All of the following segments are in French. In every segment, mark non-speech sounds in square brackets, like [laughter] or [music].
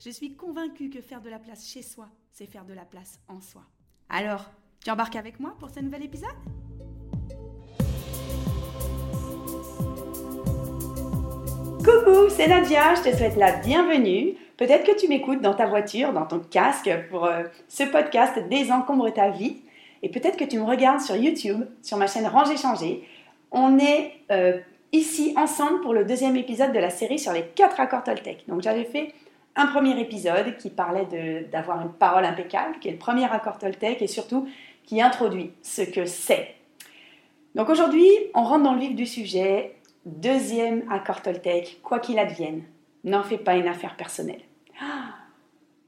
Je suis convaincue que faire de la place chez soi, c'est faire de la place en soi. Alors, tu embarques avec moi pour ce nouvel épisode? Coucou, c'est Nadia, je te souhaite la bienvenue. Peut-être que tu m'écoutes dans ta voiture, dans ton casque pour euh, ce podcast Désencombre ta vie. Et peut-être que tu me regardes sur YouTube, sur ma chaîne Ranger Changer. On est euh, ici ensemble pour le deuxième épisode de la série sur les quatre accords Toltec. Donc j'avais fait un premier épisode qui parlait d'avoir une parole impeccable, qui est le premier accord Toltec et surtout qui introduit ce que c'est. Donc aujourd'hui, on rentre dans le vif du sujet. Deuxième accord Toltec, quoi qu'il advienne, n'en fais pas une affaire personnelle.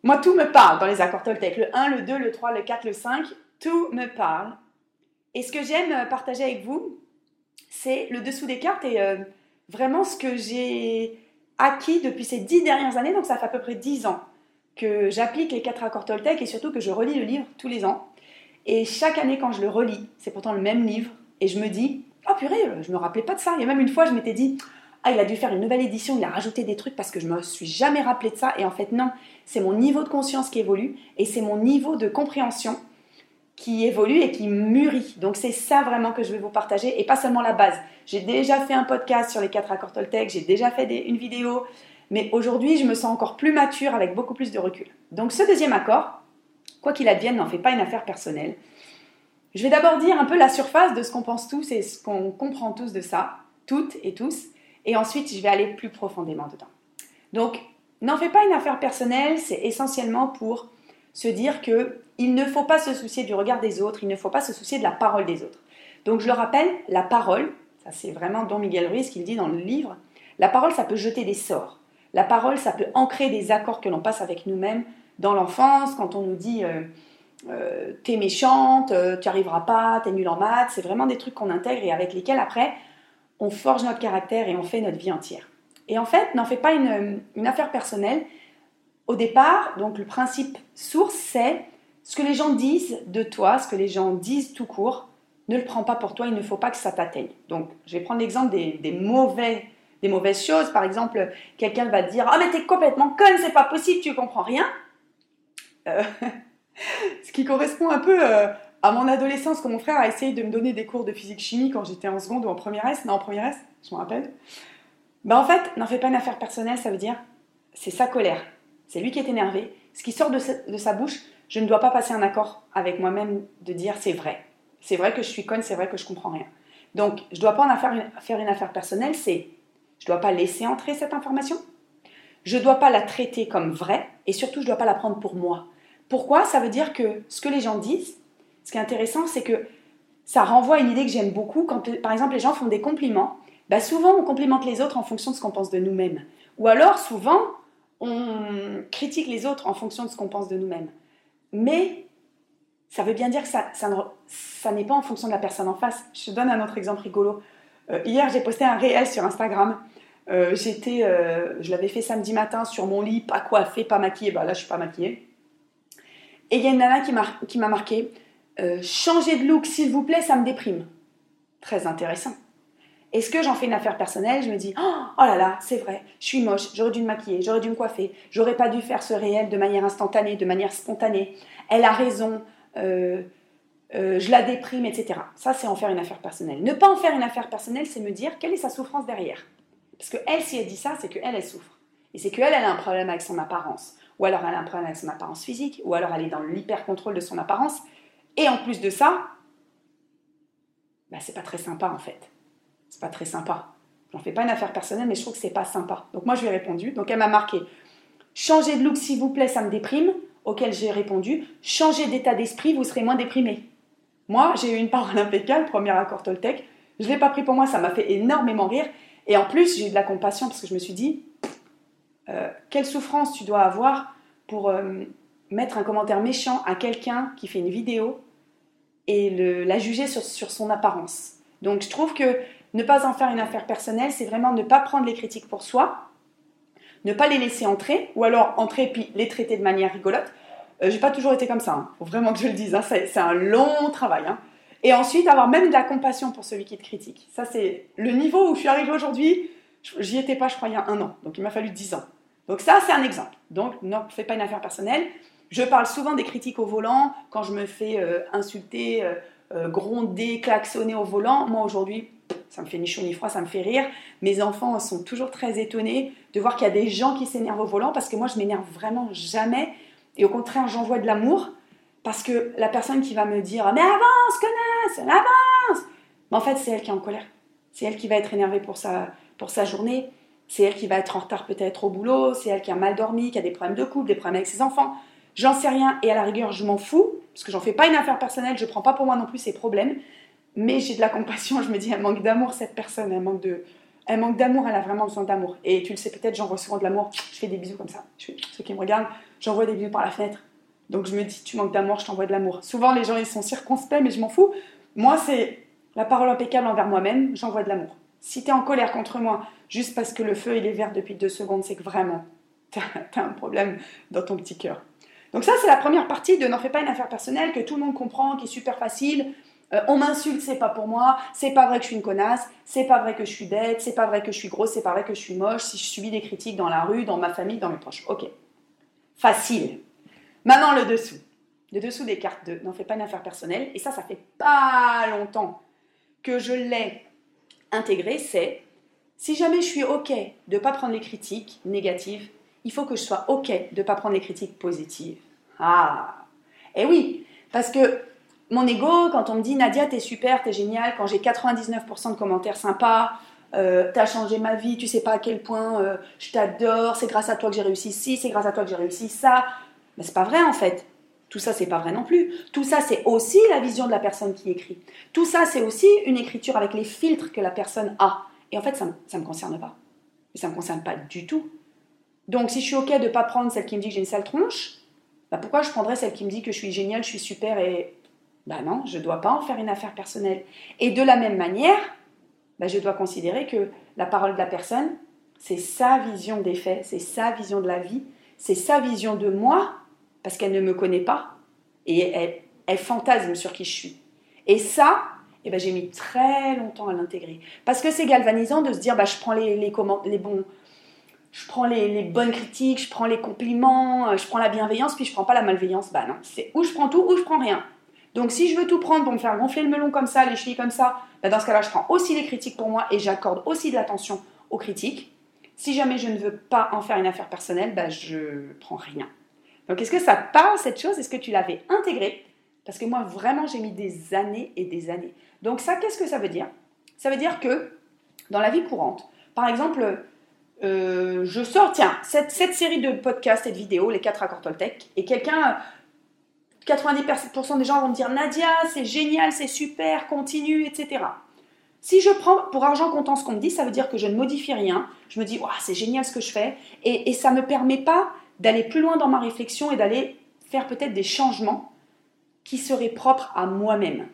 moi, tout me parle dans les accords Toltec. Le 1, le 2, le 3, le 4, le 5, tout me parle. Et ce que j'aime partager avec vous, c'est le dessous des cartes et euh, vraiment ce que j'ai acquis depuis ces dix dernières années, donc ça fait à peu près dix ans que j'applique les quatre accords Toltec et surtout que je relis le livre tous les ans. Et chaque année quand je le relis, c'est pourtant le même livre, et je me dis, oh purée, je me rappelais pas de ça. Il y a même une fois, je m'étais dit, ah, il a dû faire une nouvelle édition, il a rajouté des trucs parce que je me suis jamais rappelé de ça. Et en fait, non, c'est mon niveau de conscience qui évolue et c'est mon niveau de compréhension qui évolue et qui mûrit. Donc c'est ça vraiment que je vais vous partager et pas seulement la base. J'ai déjà fait un podcast sur les quatre accords Toltec, j'ai déjà fait une vidéo, mais aujourd'hui je me sens encore plus mature avec beaucoup plus de recul. Donc ce deuxième accord, quoi qu'il advienne, n'en fait pas une affaire personnelle. Je vais d'abord dire un peu la surface de ce qu'on pense tous et ce qu'on comprend tous de ça, toutes et tous, et ensuite je vais aller plus profondément dedans. Donc n'en fait pas une affaire personnelle, c'est essentiellement pour se dire que il ne faut pas se soucier du regard des autres, il ne faut pas se soucier de la parole des autres. Donc je le rappelle, la parole, ça c'est vraiment Don Miguel Ruiz qui le dit dans le livre, la parole ça peut jeter des sorts. La parole ça peut ancrer des accords que l'on passe avec nous-mêmes dans l'enfance, quand on nous dit euh, euh, t'es méchante, euh, tu arriveras pas, t'es nul en maths, c'est vraiment des trucs qu'on intègre et avec lesquels après on forge notre caractère et on fait notre vie entière. Et en fait, n'en fais pas une affaire personnelle, au départ, donc le principe source, c'est ce que les gens disent de toi, ce que les gens disent tout court, ne le prends pas pour toi, il ne faut pas que ça t'atteigne. Donc, je vais prendre l'exemple des, mauvais, des mauvaises choses. Par exemple, quelqu'un va te dire Ah, mais t'es complètement conne, c'est pas possible, tu comprends rien. Euh, [laughs] ce qui correspond un peu euh, à mon adolescence, quand mon frère a essayé de me donner des cours de physique-chimie quand j'étais en seconde ou en première S. Non, en première S, je me rappelle. Ben, en fait, n'en fais pas une affaire personnelle, ça veut dire c'est sa colère, c'est lui qui est énervé. Ce qui sort de sa, bouche, je ne dois pas passer un accord avec moi-même de dire c'est vrai. C'est vrai que je suis conne, c'est vrai que je comprends rien. Donc, je ne dois pas en faire une, faire une affaire personnelle, c'est je ne dois pas laisser entrer cette information. Je ne dois pas la traiter comme vraie et surtout, je ne dois pas la prendre pour moi. Pourquoi? Ça veut dire que ce que les gens disent, ce qui est intéressant, c'est que ça renvoie à une idée que j'aime beaucoup. Quand, par exemple, les gens font des compliments, bah souvent on complimente les autres en fonction de ce qu'on pense de nous-mêmes. Ou alors, souvent, on critique les autres en fonction de ce qu'on pense de nous-mêmes. Mais ça veut bien dire que ça, ça, n'est pas en fonction de la personne en face. Je te donne un autre exemple rigolo. Euh, hier, j'ai posté un réel sur Instagram. Euh, j'étais, euh, je l'avais fait samedi matin sur mon lit, pas coiffée, pas maquillée. Bah là, je suis pas maquillée. Et il y a une nana qui m'a marqué Changez de look, s'il vous plaît, ça me déprime. Très intéressant. Est-ce que j'en fais une affaire personnelle? Je me dis, oh, oh là là, c'est vrai, je suis moche, j'aurais dû me maquiller, j'aurais dû me coiffer, j'aurais pas dû faire ce réel de manière instantanée, de manière spontanée. Elle a raison, euh, euh, je la déprime, etc. Ça, c'est en faire une affaire personnelle. Ne pas en faire une affaire personnelle, c'est me dire quelle est sa souffrance derrière. Parce que elle, si elle dit ça, c'est qu'elle, elle souffre. Et c'est qu'elle, elle a un problème avec son apparence. Ou alors elle a un problème avec son apparence physique, ou alors elle est dans l'hyper-contrôle de son apparence. Et en plus de ça, bah, c'est pas très sympa en fait c'est pas très sympa. J'en fais pas une affaire personnelle, mais je trouve que c'est pas sympa. Donc moi, je lui ai répondu. Donc elle m'a marqué Changez de look, s'il vous plaît, ça me déprime. Auquel j'ai répondu Changez d'état d'esprit, vous serez moins déprimé. Moi, j'ai eu une parole impeccable, premier accord Toltec. Je ne l'ai pas pris pour moi, ça m'a fait énormément rire. Et en plus, j'ai eu de la compassion parce que je me suis dit euh, Quelle souffrance tu dois avoir pour, euh, mettre un commentaire méchant à quelqu'un qui fait une vidéo et la juger sur, sur son apparence. Donc je trouve que ne pas en faire une affaire personnelle, c'est vraiment ne pas prendre les critiques pour soi, ne pas les laisser entrer, ou alors entrer puis les traiter de manière rigolote. Euh, j'ai pas toujours été comme ça, hein. faut vraiment que je le dise, hein. c'est un long travail. Hein. Et ensuite, avoir même de la compassion pour celui qui te critique. Ça, c'est le niveau où je suis arrivée aujourd'hui. J'y étais pas, je crois, un an. Donc, il m'a fallu dix ans. Donc, ça, c'est un exemple. Donc, ne fais pas une affaire personnelle. Je parle souvent des critiques au volant quand je me fais euh, insulter, euh, euh, gronder, klaxonner au volant. Moi, aujourd'hui, ça me fait ni chaud ni froid, ça me fait rire. Mes enfants sont toujours très étonnés de voir qu'il y a des gens qui s'énervent au volant parce que moi, je m'énerve vraiment jamais. Et au contraire, j'envoie de l'amour parce que la personne qui va me dire Mais avance, connasse, avance Mais en fait, c'est elle qui est en colère. C'est elle qui va être énervée pour sa, pour sa journée. C'est elle qui va être en retard peut-être au boulot. C'est elle qui a mal dormi, qui a des problèmes de couple, des problèmes avec ses enfants. J'en sais rien et à la rigueur, je m'en fous parce que j'en fais pas une affaire personnelle. Je prends pas pour moi non plus ses problèmes. Mais j'ai de la compassion. Je me dis Elle manque d'amour, cette personne. Elle manque de. Elle manque d'amour, elle a vraiment besoin d'amour. Et tu le sais peut-être, j'en reçois de l'amour. Je fais des bisous comme ça. Je ceux qui me regardent, j'envoie des bisous par la fenêtre. Donc je me dis, tu manques d'amour, je t'envoie de l'amour. Souvent, les gens, ils sont circonspects, mais je m'en fous. Moi, c'est la parole impeccable envers moi-même, j'envoie de l'amour. Si tu es en colère contre moi, juste parce que le feu, il est vert depuis deux secondes, c'est que vraiment, [laughs] tu as, un problème dans ton petit cœur. Donc ça, c'est la première partie de N'en fais pas une affaire personnelle que tout le monde comprend, qui est super facile. Euh, on m'insulte, c'est pas pour moi, c'est pas vrai que je suis une connasse, c'est pas vrai que je suis bête, c'est pas vrai que je suis grosse, c'est pas vrai que je suis moche, si je subis des critiques dans la rue, dans ma famille, dans mes proches. Ok. Facile. Maintenant, le dessous. Le dessous des cartes de n'en fais pas une affaire personnelle. Et ça, ça fait pas longtemps que je l'ai intégré. C'est si jamais je suis OK de ne pas prendre les critiques négatives, il faut que je sois OK de ne pas prendre les critiques positives. Ah Et eh oui, parce que mon ego, quand on me dit Nadia, t'es super, t'es génial, quand j'ai 99% de commentaires sympas, euh, t'as changé ma vie, tu sais pas à quel point euh, je t'adore, c'est grâce à toi que j'ai réussi ci, c'est grâce à toi que j'ai réussi ça, mais c'est pas vrai en fait. Tout ça, c'est pas vrai non plus. Tout ça, c'est aussi la vision de la personne qui écrit. Tout ça, c'est aussi une écriture avec les filtres que la personne a. Et en fait, ça ne me concerne pas. ça ne me concerne pas du tout. Donc, si je suis OK de ne pas prendre celle qui me dit que j'ai une sale tronche, bah pourquoi je prendrais celle qui me dit que je suis géniale, je suis super et. Bah non, je ne dois pas en faire une affaire personnelle. Et de la même manière, bah je dois considérer que la parole de la personne, c'est sa vision des faits, c'est sa vision de la vie, c'est sa vision de moi parce qu'elle ne me connaît pas et elle, fantasme sur qui je suis. Et ça, eh ben, j'ai mis très longtemps à l'intégrer. Parce que c'est galvanisant de se dire, bah, je prends les, les, bonnes critiques, je prends les compliments, je prends la bienveillance, puis je prends pas la malveillance. Bah non, c'est où je prends tout, ou je prends rien. Donc si je veux tout prendre pour me faire gonfler le melon comme ça, les chevilles comme ça, bah, dans ce cas-là, je prends aussi les critiques pour moi et j'accorde aussi de l'attention aux critiques. Si jamais je ne veux pas en faire une affaire personnelle, bah, je prends rien. Donc, est-ce que ça parle cette chose? Est-ce que tu l'avais intégré Parce que moi, vraiment, j'ai mis des années et des années. Donc, ça, qu'est-ce que ça veut dire? Ça veut dire que dans la vie courante, par exemple, euh, je sors, tiens, cette, série de podcasts et de vidéos, les 4 accords Toltec, et quelqu'un, 90% des gens vont me dire Nadia, c'est génial, c'est super, continue, etc. Si je prends pour argent comptant ce qu'on me dit, ça veut dire que je ne modifie rien. Je me dis, c'est génial ce que je fais. Et, et ça ne me permet pas d'aller plus loin dans ma réflexion et d'aller faire peut-être des changements qui seraient propres à moi-même.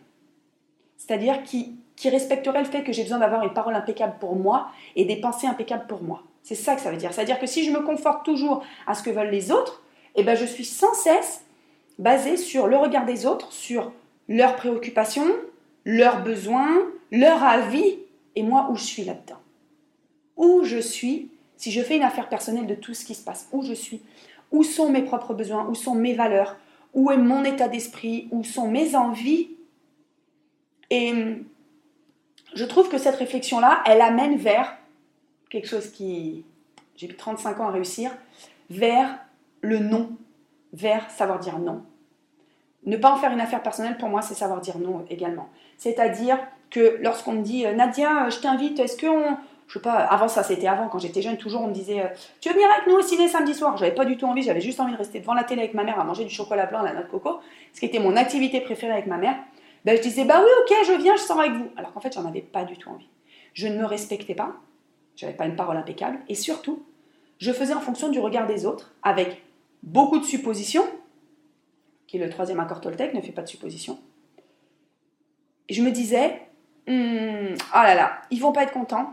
C'est-à-dire qui, qui respecteraient le fait que j'ai besoin d'avoir une parole impeccable pour moi et des pensées impeccables pour moi. C'est ça que ça veut dire. C'est-à-dire que si je me conforte toujours à ce que veulent les autres, eh ben je suis sans cesse basée sur le regard des autres, sur leurs préoccupations, leurs besoins, leur avis, et moi où je suis là-dedans. Où je suis si je fais une affaire personnelle de tout ce qui se passe, où je suis, où sont mes propres besoins, où sont mes valeurs, où est mon état d'esprit, où sont mes envies. Et je trouve que cette réflexion-là, elle amène vers quelque chose qui, j'ai mis 35 ans à réussir, vers le non, vers savoir dire non. Ne pas en faire une affaire personnelle, pour moi, c'est savoir dire non également. C'est-à-dire que lorsqu'on me dit, Nadia, je t'invite, est-ce qu'on je sais pas, avant ça, c'était avant, quand j'étais jeune, toujours on me disait euh, Tu veux venir avec nous au ciné samedi soir? J'avais pas du tout envie, j'avais juste envie de rester devant la télé avec ma mère à manger du chocolat blanc à la noix de coco, ce qui était mon activité préférée avec ma mère. Ben, je disais Bah oui, ok, je viens, je sors avec vous. Alors qu'en fait, j'en avais pas du tout envie. Je ne me respectais pas, j'avais pas une parole impeccable, et surtout, je faisais en fonction du regard des autres, avec beaucoup de suppositions, qui est le troisième accord Toltec, ne fais pas de supposition. Et je me disais, ah là là, ils vont pas être contents.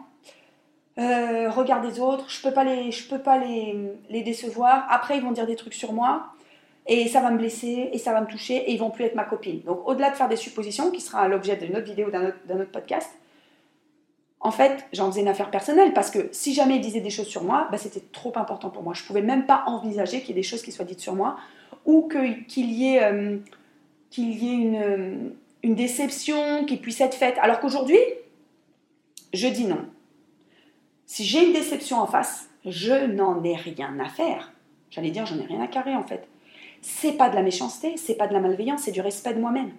Euh, regarde les autres, je peux pas les, je peux pas les, les décevoir. Après, ils vont dire des trucs sur moi et ça va me blesser et ça va me toucher et ils vont plus être ma copine. Donc, au-delà de faire des suppositions, qui sera l'objet d'une autre vidéo, d'un autre, podcast, en fait, j'en faisais une affaire personnelle parce que si jamais ils disaient des choses sur moi, bah, c'était trop important pour moi. Je pouvais même pas envisager qu'il y ait des choses qui soient dites sur moi ou qu'il y ait, euh, y ait une, une déception qui puisse être faite. Alors qu'aujourd'hui, je dis non. Si j'ai une déception en face, je n'en ai rien à faire. J'allais dire, j'en ai rien à carrer en fait. C'est pas de la méchanceté, c'est pas de la malveillance, c'est du respect de moi-même.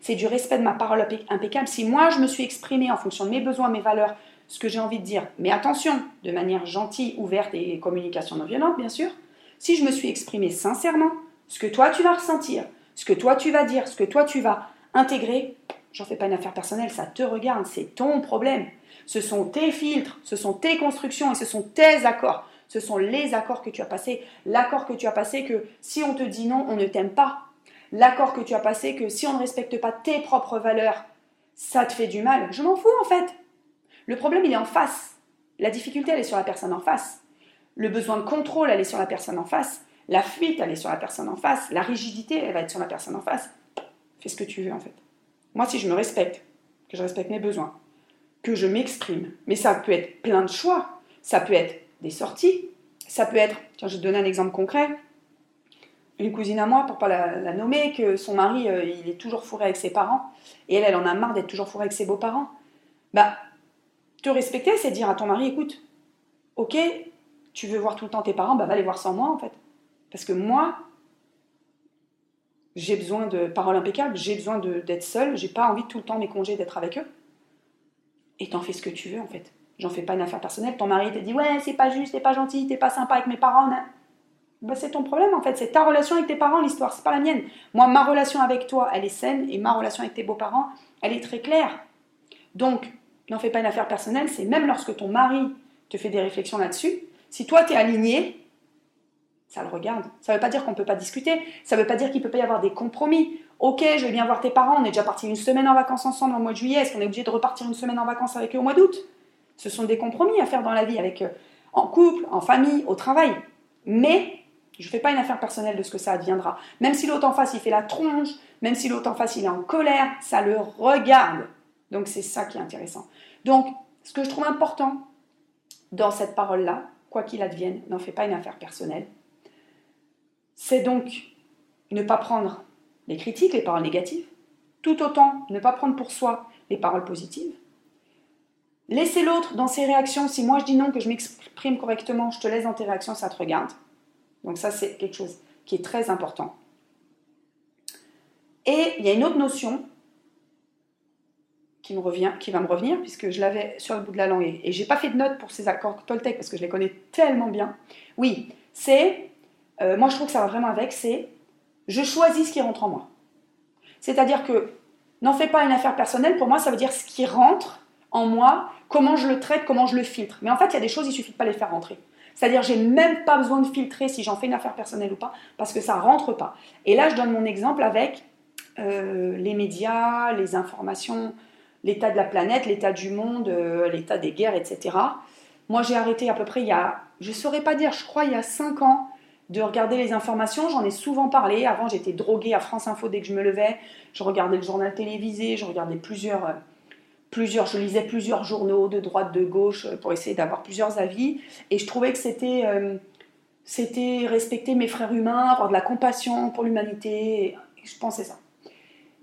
C'est du respect de ma parole impeccable. Si moi je me suis exprimée en fonction de mes besoins, mes valeurs, ce que j'ai envie de dire, mais attention, de manière gentille, ouverte et communication non violente, bien sûr. Si je me suis exprimée sincèrement, ce que toi tu vas ressentir, ce que toi tu vas dire, ce que toi tu vas intégrer, j'en fais pas une affaire personnelle, ça te regarde, c'est ton problème. Ce sont tes filtres, ce sont tes constructions et ce sont tes accords. Ce sont les accords que tu as passés. L'accord que tu as passé que si on te dit non, on ne t'aime pas. L'accord que tu as passé que si on ne respecte pas tes propres valeurs, ça te fait du mal. Je m'en fous en fait. Le problème, il est en face. La difficulté, elle est sur la personne en face. Le besoin de contrôle, elle est sur la personne en face. La fuite, elle est sur la personne en face. La rigidité, elle va être sur la personne en face. Fais ce que tu veux en fait. Moi, si je me respecte, que je respecte mes besoins, que je m'exprime. Mais ça peut être plein de choix. Ça peut être des sorties. Ça peut être, tiens, je vais te donner un exemple concret. Une cousine à moi, pour pas la, nommer, que son mari, euh, il est toujours fourré avec ses parents. Et elle, elle en a marre d'être toujours fourrée avec ses beaux-parents. Bah, te respecter, c'est dire à ton mari, écoute, ok, tu veux voir tout le temps tes parents, bah va les voir sans moi en fait. Parce que moi, j'ai besoin de paroles impeccables, j'ai besoin d'être seule, j'ai pas envie tout le temps mes congés d'être avec eux et t'en fais ce que tu veux en fait. J'en fais pas une affaire personnelle. Ton mari te dit ouais c'est pas juste, t'es pas gentil, t'es pas sympa avec mes parents. Bah, c'est ton problème en fait, c'est ta relation avec tes parents l'histoire, c'est pas la mienne. Moi ma relation avec toi elle est saine et ma relation avec tes beaux-parents elle est très claire. Donc n'en fais pas une affaire personnelle, c'est même lorsque ton mari te fait des réflexions là-dessus, si toi t'es aligné, ça le regarde. Ça ne veut pas dire qu'on ne peut pas discuter, ça ne veut pas dire qu'il ne peut pas y avoir des compromis. Ok, je vais bien voir tes parents, on est déjà parti une semaine en vacances ensemble au mois de juillet, est-ce qu'on est obligé de repartir une semaine en vacances avec eux au mois d'août? Ce sont des compromis à faire dans la vie, avec euh, en couple, en famille, au travail. Mais je ne fais pas une affaire personnelle de ce que ça adviendra. Même si l'autre en face, il fait la tronche, même si l'autre en face, il est en colère, ça le regarde. Donc c'est ça qui est intéressant. Donc, ce que je trouve important dans cette parole-là, quoi qu'il advienne, n'en fais pas une affaire personnelle c'est donc ne pas prendre les critiques, les paroles négatives, tout autant ne pas prendre pour soi les paroles positives. Laisser l'autre dans ses réactions. Si moi je dis non, que je m'exprime correctement, je te laisse dans tes réactions, ça te regarde. Donc ça, c'est quelque chose qui est très important. Et il y a une autre notion qui, me revient, qui va me revenir, puisque je l'avais sur le bout de la langue, et je n'ai pas fait de notes pour ces accords Toltec, parce que je les connais tellement bien. Oui, c'est euh, moi je trouve que ça va vraiment avec, c'est je choisis ce qui rentre en moi. C'est-à-dire que n'en fais pas une affaire personnelle, pour moi ça veut dire ce qui rentre en moi, comment je le traite, comment je le filtre. Mais en fait, il y a des choses, il suffit de pas les faire rentrer. C'est-à-dire, j'ai même pas besoin de filtrer si j'en fais une affaire personnelle ou pas, parce que ça rentre pas. Et là, je donne mon exemple avec euh, les médias, les informations, l'état de la planète, l'état du monde, euh, l'état des guerres, etc. Moi, j'ai arrêté à peu près il y a, je saurais pas dire, je crois il y a 5 ans, de regarder les informations. J'en ai souvent parlé. Avant, j'étais droguée à France Info dès que je me levais. Je regardais le journal télévisé, je regardais plusieurs, euh, plusieurs, je lisais plusieurs journaux de droite, de gauche euh, pour essayer d'avoir plusieurs avis. Et je trouvais que c'était, euh, c'était respecter mes frères humains, avoir de la compassion pour l'humanité. Je pensais ça.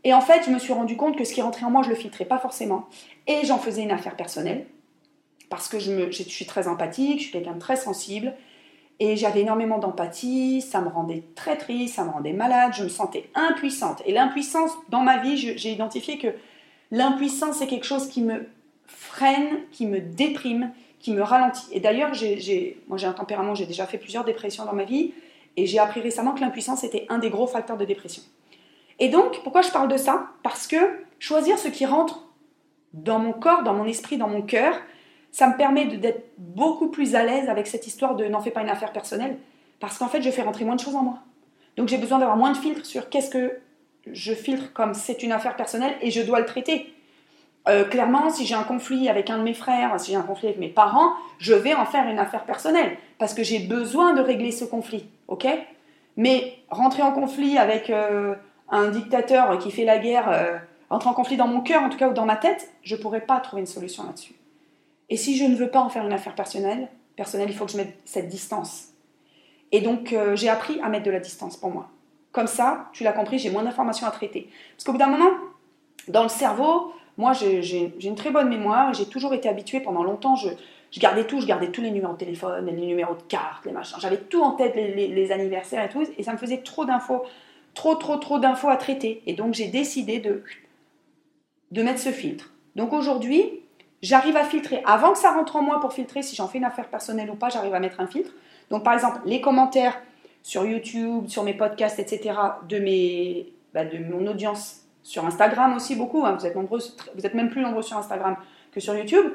Et en fait, je me suis rendu compte que ce qui rentrait en moi, je le filtrais pas forcément. Et j'en faisais une affaire personnelle. Parce que je, me, je suis très empathique, je suis quelqu'un de très sensible. Et j'avais énormément d'empathie, ça me rendait très triste, ça me rendait malade, je me sentais impuissante. Et l'impuissance, dans ma vie, j'ai identifié que l'impuissance, c'est quelque chose qui me freine, qui me déprime, qui me ralentit. Et d'ailleurs, moi j'ai un tempérament, j'ai déjà fait plusieurs dépressions dans ma vie, et j'ai appris récemment que l'impuissance était un des gros facteurs de dépression. Et donc, pourquoi je parle de ça? Parce que choisir ce qui rentre dans mon corps, dans mon esprit, dans mon cœur, ça me permet d'être beaucoup plus à l'aise avec cette histoire de n'en fais pas une affaire personnelle, parce qu'en fait, je fais rentrer moins de choses en moi. Donc j'ai besoin d'avoir moins de filtres sur qu'est-ce que je filtre comme c'est une affaire personnelle et je dois le traiter. Euh, clairement, si j'ai un conflit avec un de mes frères, si j'ai un conflit avec mes parents, je vais en faire une affaire personnelle parce que j'ai besoin de régler ce conflit, ok? Mais rentrer en conflit avec euh, un dictateur qui fait la guerre, euh, rentrer en conflit dans mon cœur en tout cas ou dans ma tête, je pourrais pas trouver une solution là-dessus. Et si je ne veux pas en faire une affaire personnelle, personnelle, il faut que je mette cette distance. Et donc j'ai appris à mettre de la distance pour moi. Comme ça, tu l'as compris, j'ai moins d'informations à traiter. Parce qu'au bout d'un moment, dans le cerveau, moi, j'ai une très bonne mémoire. J'ai toujours été habituée pendant longtemps. Je, gardais tout. Je gardais tous les numéros de téléphone, les numéros de carte, les machins. J'avais tout en tête, les, anniversaires et tout. Et ça me faisait trop d'infos, trop, trop, trop d'infos à traiter. Et donc, j'ai décidé de, de mettre ce filtre. Donc aujourd'hui, j'arrive à filtrer. Avant que ça rentre en moi pour filtrer si j'en fais une affaire personnelle ou pas, j'arrive à mettre un filtre. Donc, par exemple, les commentaires sur YouTube, sur mes podcasts, etc., de, mes, bah, de mon audience sur Instagram aussi beaucoup, hein. vous, êtes nombreux, vous êtes même plus nombreux sur Instagram que sur YouTube.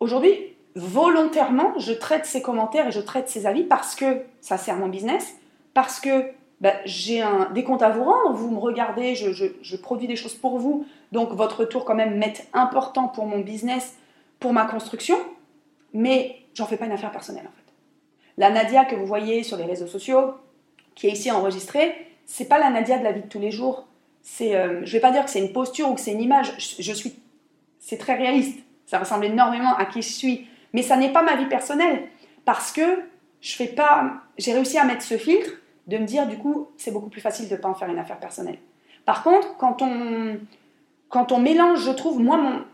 Aujourd'hui, volontairement, je traite ces commentaires et je traite ces avis parce que ça sert mon business, parce que bah, j'ai des comptes à vous rendre, vous me regardez, je, produis des choses pour vous, donc votre retour quand même m'est important pour mon business, pour ma construction, mais j'en fais pas une affaire personnelle en fait. La Nadia que vous voyez sur les réseaux sociaux, qui est ici enregistrée, c'est pas la Nadia de la vie de tous les jours c'est, euh, je vais pas dire que c'est une posture ou que c'est une image. Je, suis, c'est très réaliste. Ça ressemble énormément à qui je suis, mais ça n'est pas ma vie personnelle parce que je fais pas. J'ai réussi à mettre ce filtre de me dire du coup c'est beaucoup plus facile de pas en faire une affaire personnelle. Par contre, quand on quand on mélange, je trouve moi mon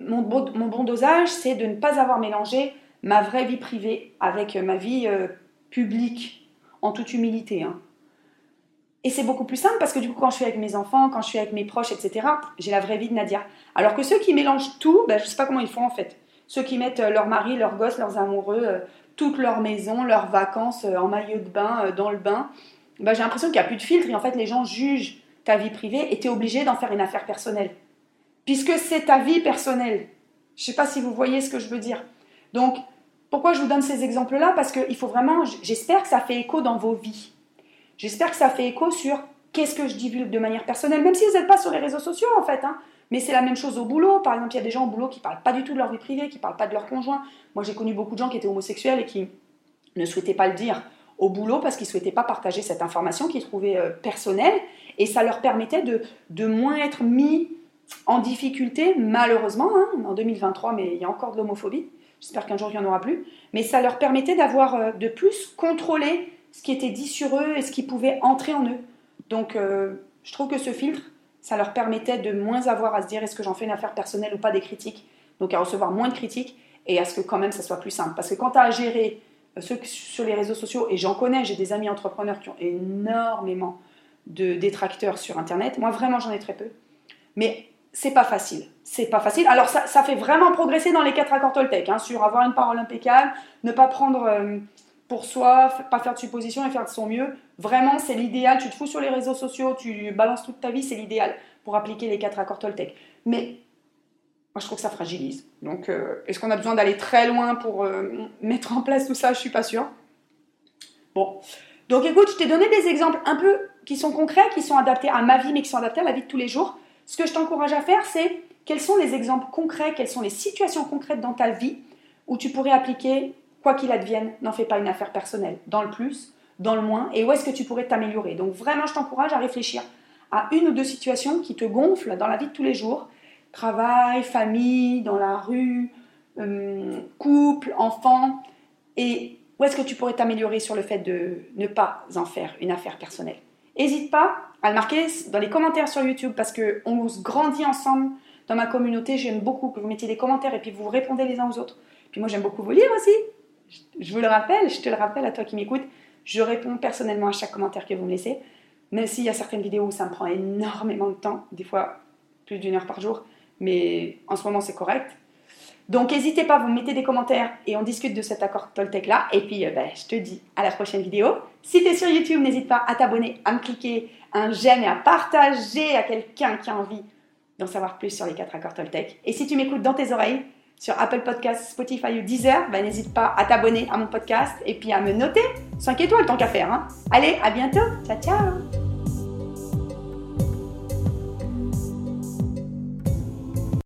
mon, bon dosage, c'est de ne pas avoir mélangé ma vraie vie privée avec ma vie euh, publique, en toute humilité. Hein. Et c'est beaucoup plus simple parce que du coup, quand je suis avec mes enfants, quand je suis avec mes proches, etc., j'ai la vraie vie de Nadia. Alors que ceux qui mélangent tout, ben, je ne sais pas comment ils font en fait. Ceux qui mettent euh, leur mari, leurs gosses, leurs amoureux, euh, toute leur maison, leurs vacances euh, en maillot de bain, dans le bain, ben, j'ai l'impression qu'il n'y a plus de filtre et en fait les gens jugent ta vie privée et tu es obligé d'en faire une affaire personnelle. Puisque c'est ta vie personnelle. Je ne sais pas si vous voyez ce que je veux dire. Donc, pourquoi je vous donne ces exemples-là? Parce qu'il faut vraiment, j'espère que ça fait écho dans vos vies. J'espère que ça fait écho sur qu'est-ce que je divulgue de manière personnelle, même si vous n'êtes pas sur les réseaux sociaux en fait. Hein. Mais c'est la même chose au boulot. Par exemple, il y a des gens au boulot qui ne parlent pas du tout de leur vie privée, qui ne parlent pas de leur conjoint. Moi, j'ai connu beaucoup de gens qui étaient homosexuels et qui ne souhaitaient pas le dire au boulot parce qu'ils ne souhaitaient pas partager cette information qu'ils trouvaient euh, personnelle. Et ça leur permettait de, de moins être mis en difficulté, malheureusement, hein, en 2023, mais il y a encore de l'homophobie. J'espère qu'un jour il n'y en aura plus. Mais ça leur permettait d'avoir euh, de plus contrôlé ce qui était dit sur eux et ce qui pouvait entrer en eux. Donc, euh, je trouve que ce filtre, ça leur permettait de moins avoir à se dire est-ce que j'en fais une affaire personnelle ou pas des critiques, donc à recevoir moins de critiques et à ce que quand même ça soit plus simple. Parce que quand tu as à gérer euh, ceux sur les réseaux sociaux, et j'en connais, j'ai des amis entrepreneurs qui ont énormément de détracteurs sur Internet, moi vraiment j'en ai très peu, mais c'est pas facile. C'est pas facile. Alors ça, ça, fait vraiment progresser dans les quatre accords Toltec, hein, sur avoir une parole impeccable, ne pas prendre... Euh, pour soi, pas faire de suppositions et faire de son mieux. Vraiment, c'est l'idéal. Tu te fous sur les réseaux sociaux, tu balances toute ta vie, c'est l'idéal pour appliquer les quatre accords Toltec. Mais moi, je trouve que ça fragilise. Donc, euh, est-ce qu'on a besoin d'aller très loin pour euh, mettre en place tout ça? Je suis pas sûre. Bon. Donc, écoute, je t'ai donné des exemples un peu qui sont concrets, qui sont adaptés à ma vie, mais qui sont adaptés à la vie de tous les jours. Ce que je t'encourage à faire, c'est quels sont les exemples concrets, quelles sont les situations concrètes dans ta vie où tu pourrais appliquer quoi qu'il advienne, n'en fais pas une affaire personnelle, dans le plus, dans le moins, et où est-ce que tu pourrais t'améliorer. Donc vraiment, je t'encourage à réfléchir à une ou deux situations qui te gonflent dans la vie de tous les jours, travail, famille, dans la rue, euh, couple, enfant, et où est-ce que tu pourrais t'améliorer sur le fait de ne pas en faire une affaire personnelle. N'hésite pas à le marquer dans les commentaires sur YouTube parce qu'on se grandit ensemble dans ma communauté. J'aime beaucoup que vous mettiez des commentaires et puis vous répondez les uns aux autres. Puis moi j'aime beaucoup vous lire aussi je vous le rappelle, je te le rappelle à toi qui m'écoutes, je réponds personnellement à chaque commentaire que vous me laissez, même s'il y a certaines vidéos où ça me prend énormément de temps, des fois plus d'une heure par jour, mais en ce moment c'est correct. Donc n'hésitez pas, vous mettez des commentaires et on discute de cet accord Toltec là. Et puis euh, ben, je te dis à la prochaine vidéo. Si tu es sur YouTube, n'hésite pas à t'abonner, à me cliquer un j'aime et à partager à quelqu'un qui a envie d'en savoir plus sur les quatre accords Toltec. Et si tu m'écoutes dans tes oreilles, sur Apple Podcasts, Spotify ou Deezer, bah, n'hésite pas à t'abonner à mon podcast et puis à me noter 5 étoiles tant qu'à faire. Hein. Allez, à bientôt. Ciao, ciao